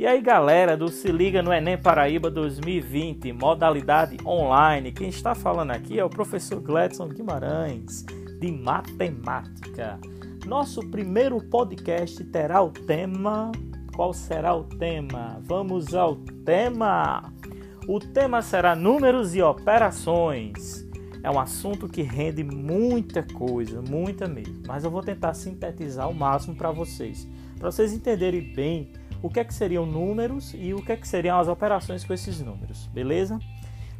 E aí, galera do Se Liga no Enem Paraíba 2020, modalidade online. Quem está falando aqui é o professor Gladson Guimarães, de Matemática. Nosso primeiro podcast terá o tema. Qual será o tema? Vamos ao tema! O tema será números e operações. É um assunto que rende muita coisa, muita mesmo. Mas eu vou tentar sintetizar o máximo para vocês, para vocês entenderem bem o que é que seriam números e o que é que seriam as operações com esses números, beleza?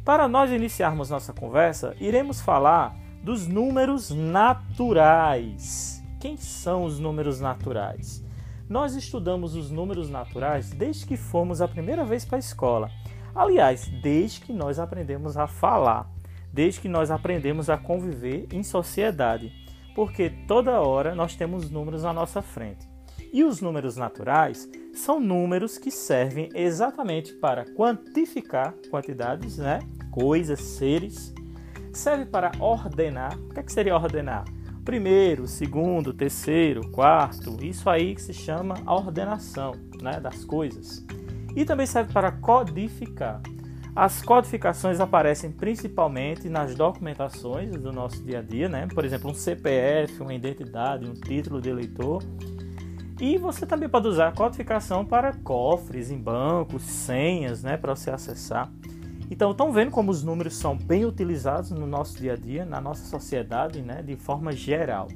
Para nós iniciarmos nossa conversa, iremos falar dos números naturais. Quem são os números naturais? Nós estudamos os números naturais desde que fomos a primeira vez para a escola. Aliás, desde que nós aprendemos a falar desde que nós aprendemos a conviver em sociedade, porque toda hora nós temos números à nossa frente. E os números naturais são números que servem exatamente para quantificar quantidades, né? coisas, seres. Serve para ordenar. O que, é que seria ordenar? Primeiro, segundo, terceiro, quarto. Isso aí que se chama ordenação né? das coisas. E também serve para codificar. As codificações aparecem principalmente nas documentações do nosso dia a dia, né? Por exemplo, um CPF, uma identidade, um título de eleitor. E você também pode usar a codificação para cofres em bancos, senhas, né, para você acessar. Então, estão vendo como os números são bem utilizados no nosso dia a dia, na nossa sociedade, né, de forma geral.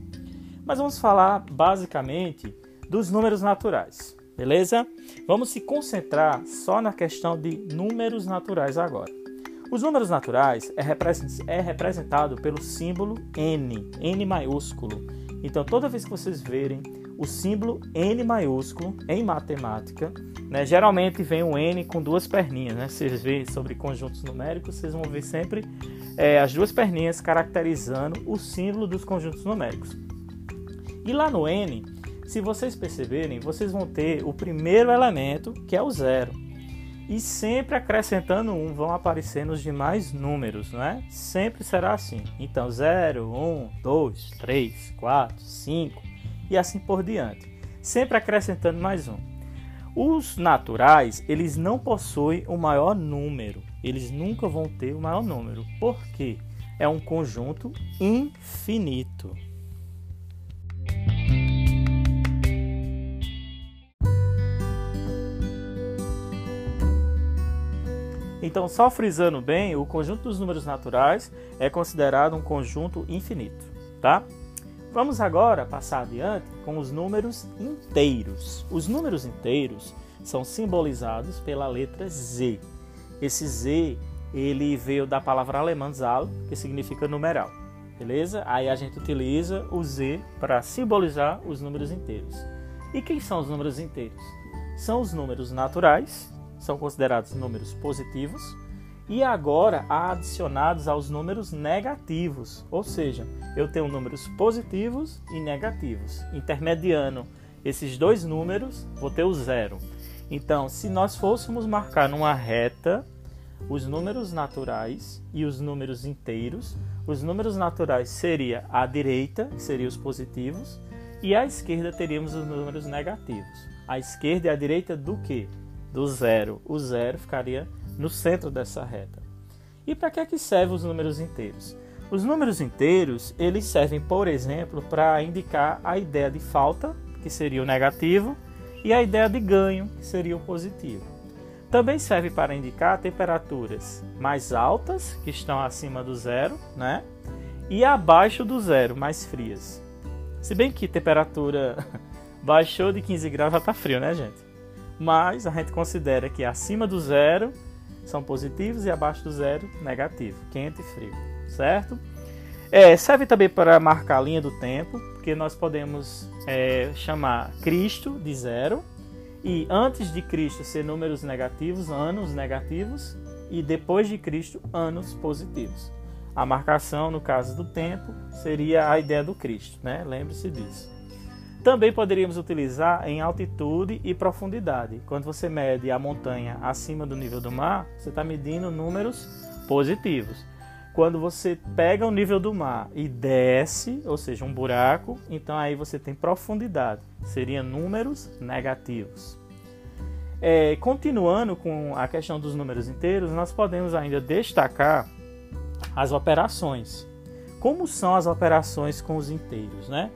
Mas vamos falar basicamente dos números naturais beleza? Vamos se concentrar só na questão de números naturais agora. Os números naturais é, representado pelo símbolo N, N maiúsculo. Então, toda vez que vocês verem o símbolo N maiúsculo em matemática, né, geralmente vem um N com duas perninhas. Né? Vocês veem sobre conjuntos numéricos, vocês vão ver sempre é, as duas perninhas caracterizando o símbolo dos conjuntos numéricos. E lá no N, se vocês perceberem, vocês vão ter o primeiro elemento, que é o zero. E sempre acrescentando um vão aparecer nos demais números, não é? Sempre será assim. Então, 0, 1, 2, 3, 4, 5 e assim por diante. Sempre acrescentando mais um. Os naturais, eles não possuem o maior número. Eles nunca vão ter o maior número. Por quê? É um conjunto infinito. Então, só frisando bem, o conjunto dos números naturais é considerado um conjunto infinito, tá? Vamos agora passar adiante com os números inteiros. Os números inteiros são simbolizados pela letra Z. Esse Z, ele veio da palavra alemã Zahl, que significa numeral. Beleza? Aí a gente utiliza o Z para simbolizar os números inteiros. E quem são os números inteiros? São os números naturais são considerados números positivos, e agora adicionados aos números negativos, ou seja, eu tenho números positivos e negativos. Intermediando esses dois números, vou ter o zero. Então, se nós fôssemos marcar numa reta os números naturais e os números inteiros, os números naturais seria à direita, que seriam os positivos, e à esquerda teríamos os números negativos. A esquerda e a direita do que? do zero. O zero ficaria no centro dessa reta. E para que é que servem os números inteiros? Os números inteiros, eles servem, por exemplo, para indicar a ideia de falta, que seria o negativo, e a ideia de ganho, que seria o positivo. Também serve para indicar temperaturas mais altas, que estão acima do zero, né? E abaixo do zero, mais frias. Se bem que temperatura baixou de 15 graus já está frio, né, gente? mas a gente considera que acima do zero são positivos e abaixo do zero negativo, quente e frio, certo? É, serve também para marcar a linha do tempo, porque nós podemos é, chamar Cristo de zero e antes de Cristo ser números negativos, anos negativos, e depois de Cristo, anos positivos. A marcação, no caso do tempo, seria a ideia do Cristo, né? Lembre-se disso. Também poderíamos utilizar em altitude e profundidade. Quando você mede a montanha acima do nível do mar, você está medindo números positivos. Quando você pega o nível do mar e desce, ou seja, um buraco, então aí você tem profundidade, seriam números negativos. É, continuando com a questão dos números inteiros, nós podemos ainda destacar as operações. Como são as operações com os inteiros, né?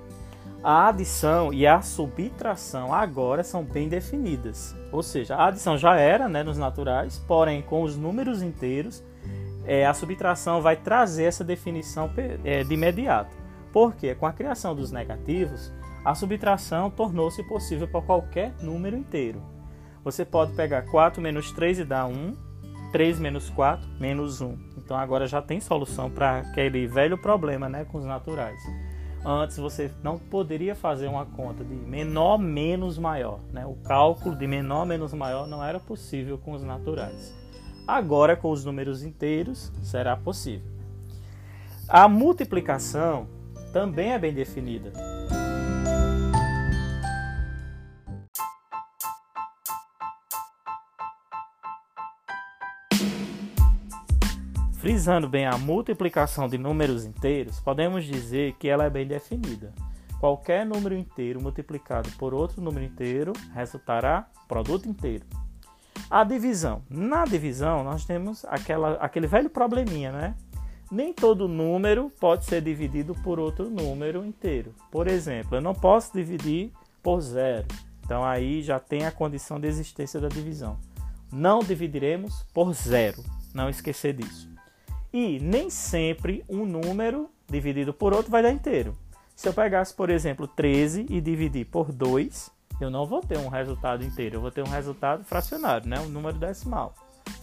A adição e a subtração agora são bem definidas. Ou seja, a adição já era né, nos naturais, porém com os números inteiros, é, a subtração vai trazer essa definição é, de imediato. Porque com a criação dos negativos, a subtração tornou-se possível para qualquer número inteiro. Você pode pegar 4 menos 3 e dar 1, 3 menos 4 menos 1. Então agora já tem solução para aquele velho problema né, com os naturais. Antes você não poderia fazer uma conta de menor menos maior. Né? O cálculo de menor menos maior não era possível com os naturais. Agora, com os números inteiros, será possível. A multiplicação também é bem definida. Frisando bem a multiplicação de números inteiros, podemos dizer que ela é bem definida. Qualquer número inteiro multiplicado por outro número inteiro resultará produto inteiro. A divisão. Na divisão, nós temos aquela, aquele velho probleminha, né? Nem todo número pode ser dividido por outro número inteiro. Por exemplo, eu não posso dividir por zero. Então aí já tem a condição de existência da divisão. Não dividiremos por zero. Não esquecer disso. E nem sempre um número dividido por outro vai dar inteiro. Se eu pegasse, por exemplo, 13 e dividir por 2, eu não vou ter um resultado inteiro, eu vou ter um resultado fracionário, né? um número decimal,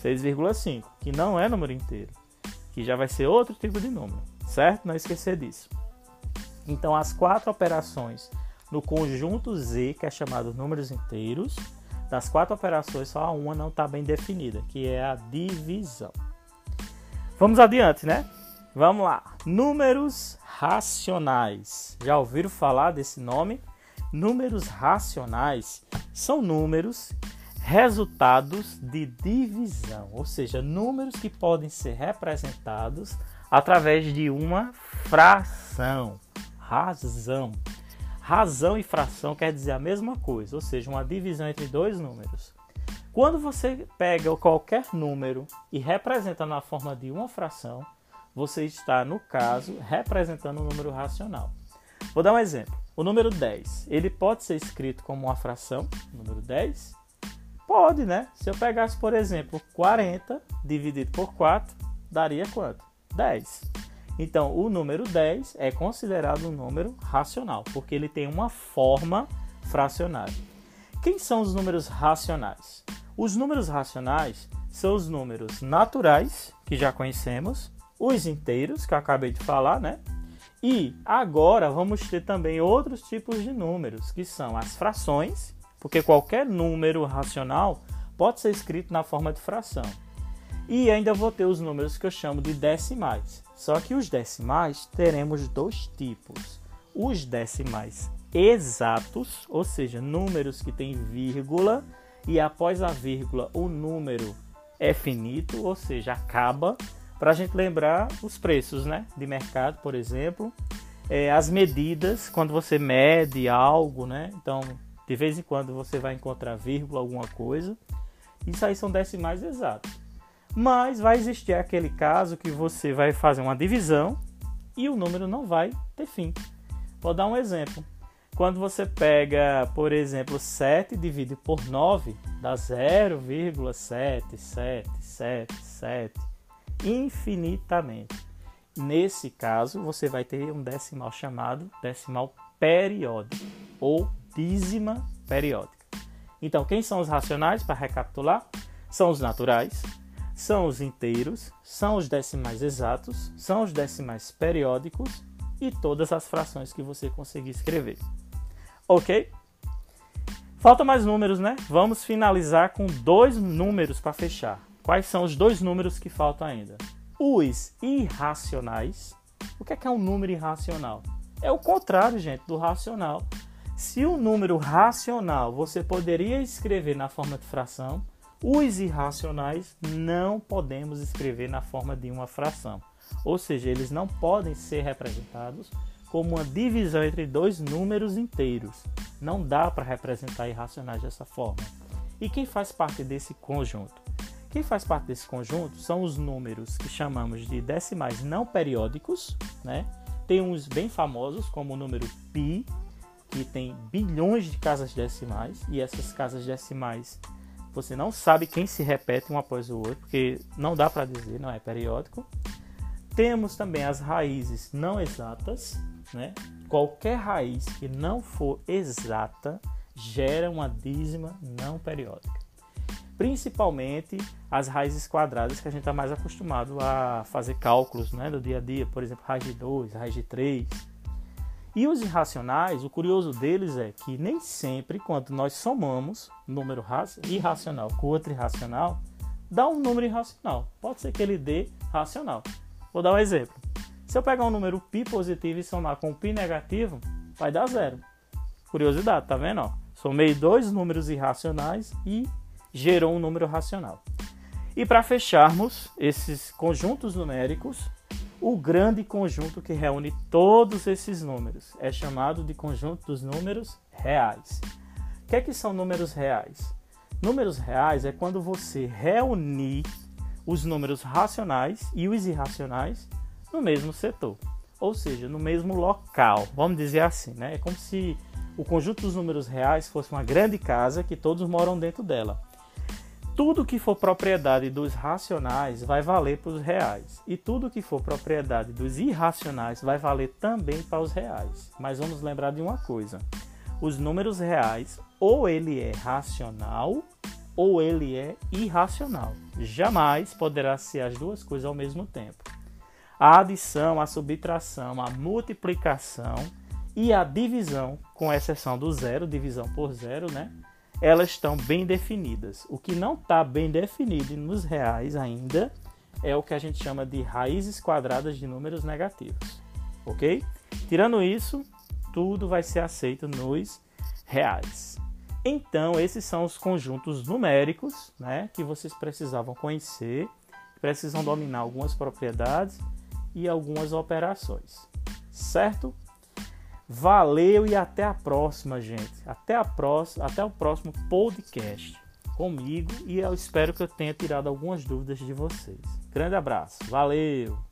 6,5, que não é número inteiro, que já vai ser outro tipo de número, certo? Não esquecer disso. Então, as quatro operações no conjunto Z, que é chamado números inteiros, das quatro operações, só uma não está bem definida, que é a divisão. Vamos adiante, né? Vamos lá. Números racionais. Já ouviram falar desse nome? Números racionais são números resultados de divisão, ou seja, números que podem ser representados através de uma fração. Razão. Razão e fração quer dizer a mesma coisa, ou seja, uma divisão entre dois números. Quando você pega qualquer número e representa na forma de uma fração, você está, no caso, representando um número racional. Vou dar um exemplo. O número 10, ele pode ser escrito como uma fração, número 10? Pode, né? Se eu pegasse, por exemplo, 40 dividido por 4, daria quanto? 10. Então, o número 10 é considerado um número racional, porque ele tem uma forma fracionária. Quem são os números racionais? Os números racionais são os números naturais, que já conhecemos, os inteiros, que eu acabei de falar, né? E agora vamos ter também outros tipos de números, que são as frações, porque qualquer número racional pode ser escrito na forma de fração. E ainda vou ter os números que eu chamo de decimais. Só que os decimais teremos dois tipos. Os decimais exatos, ou seja, números que têm vírgula e após a vírgula o número é finito, ou seja, acaba, para a gente lembrar os preços né, de mercado, por exemplo, é, as medidas, quando você mede algo, né? Então, de vez em quando você vai encontrar vírgula, alguma coisa. Isso aí são decimais exatos. Mas vai existir aquele caso que você vai fazer uma divisão e o número não vai ter fim. Vou dar um exemplo. Quando você pega, por exemplo, 7 e divide por 9, dá 0,7777 infinitamente. Nesse caso, você vai ter um decimal chamado decimal periódico ou dízima periódica. Então, quem são os racionais, para recapitular? São os naturais, são os inteiros, são os decimais exatos, são os decimais periódicos e todas as frações que você conseguir escrever. Ok? Falta mais números, né? Vamos finalizar com dois números para fechar. Quais são os dois números que faltam ainda? Os irracionais. O que é, que é um número irracional? É o contrário, gente, do racional. Se um número racional você poderia escrever na forma de fração, os irracionais não podemos escrever na forma de uma fração. Ou seja, eles não podem ser representados como uma divisão entre dois números inteiros. Não dá para representar irracionais dessa forma. E quem faz parte desse conjunto? Quem faz parte desse conjunto são os números que chamamos de decimais não periódicos, né? Tem uns bem famosos, como o número pi, que tem bilhões de casas decimais, e essas casas decimais você não sabe quem se repete um após o outro, porque não dá para dizer, não é periódico. Temos também as raízes não exatas, né? Qualquer raiz que não for exata gera uma dízima não periódica. Principalmente as raízes quadradas que a gente está mais acostumado a fazer cálculos né, do dia a dia, por exemplo, raiz de 2, raiz de 3. E os irracionais, o curioso deles é que nem sempre, quando nós somamos um número irracional com outro irracional, dá um número irracional. Pode ser que ele dê racional. Vou dar um exemplo. Se eu pegar um número π positivo e somar com π negativo, vai dar zero. Curiosidade, tá vendo? Ó? Somei dois números irracionais e gerou um número racional. E para fecharmos esses conjuntos numéricos, o grande conjunto que reúne todos esses números é chamado de conjunto dos números reais. O que, é que são números reais? Números reais é quando você reunir os números racionais e os irracionais no mesmo setor, ou seja, no mesmo local, vamos dizer assim, né? É como se o conjunto dos números reais fosse uma grande casa que todos moram dentro dela tudo que for propriedade dos racionais vai valer para os reais. E tudo que for propriedade dos irracionais vai valer também para os reais. Mas vamos lembrar de uma coisa: os números reais, ou ele é racional, ou ele é irracional. Jamais poderá ser as duas coisas ao mesmo tempo. A adição, a subtração, a multiplicação e a divisão, com exceção do zero, divisão por zero, né? elas estão bem definidas. O que não está bem definido nos reais ainda é o que a gente chama de raízes quadradas de números negativos, ok? Tirando isso, tudo vai ser aceito nos reais. Então, esses são os conjuntos numéricos né, que vocês precisavam conhecer, precisam dominar algumas propriedades e algumas operações, certo? Valeu e até a próxima, gente. Até a próxima, até o próximo podcast comigo e eu espero que eu tenha tirado algumas dúvidas de vocês. Grande abraço. Valeu.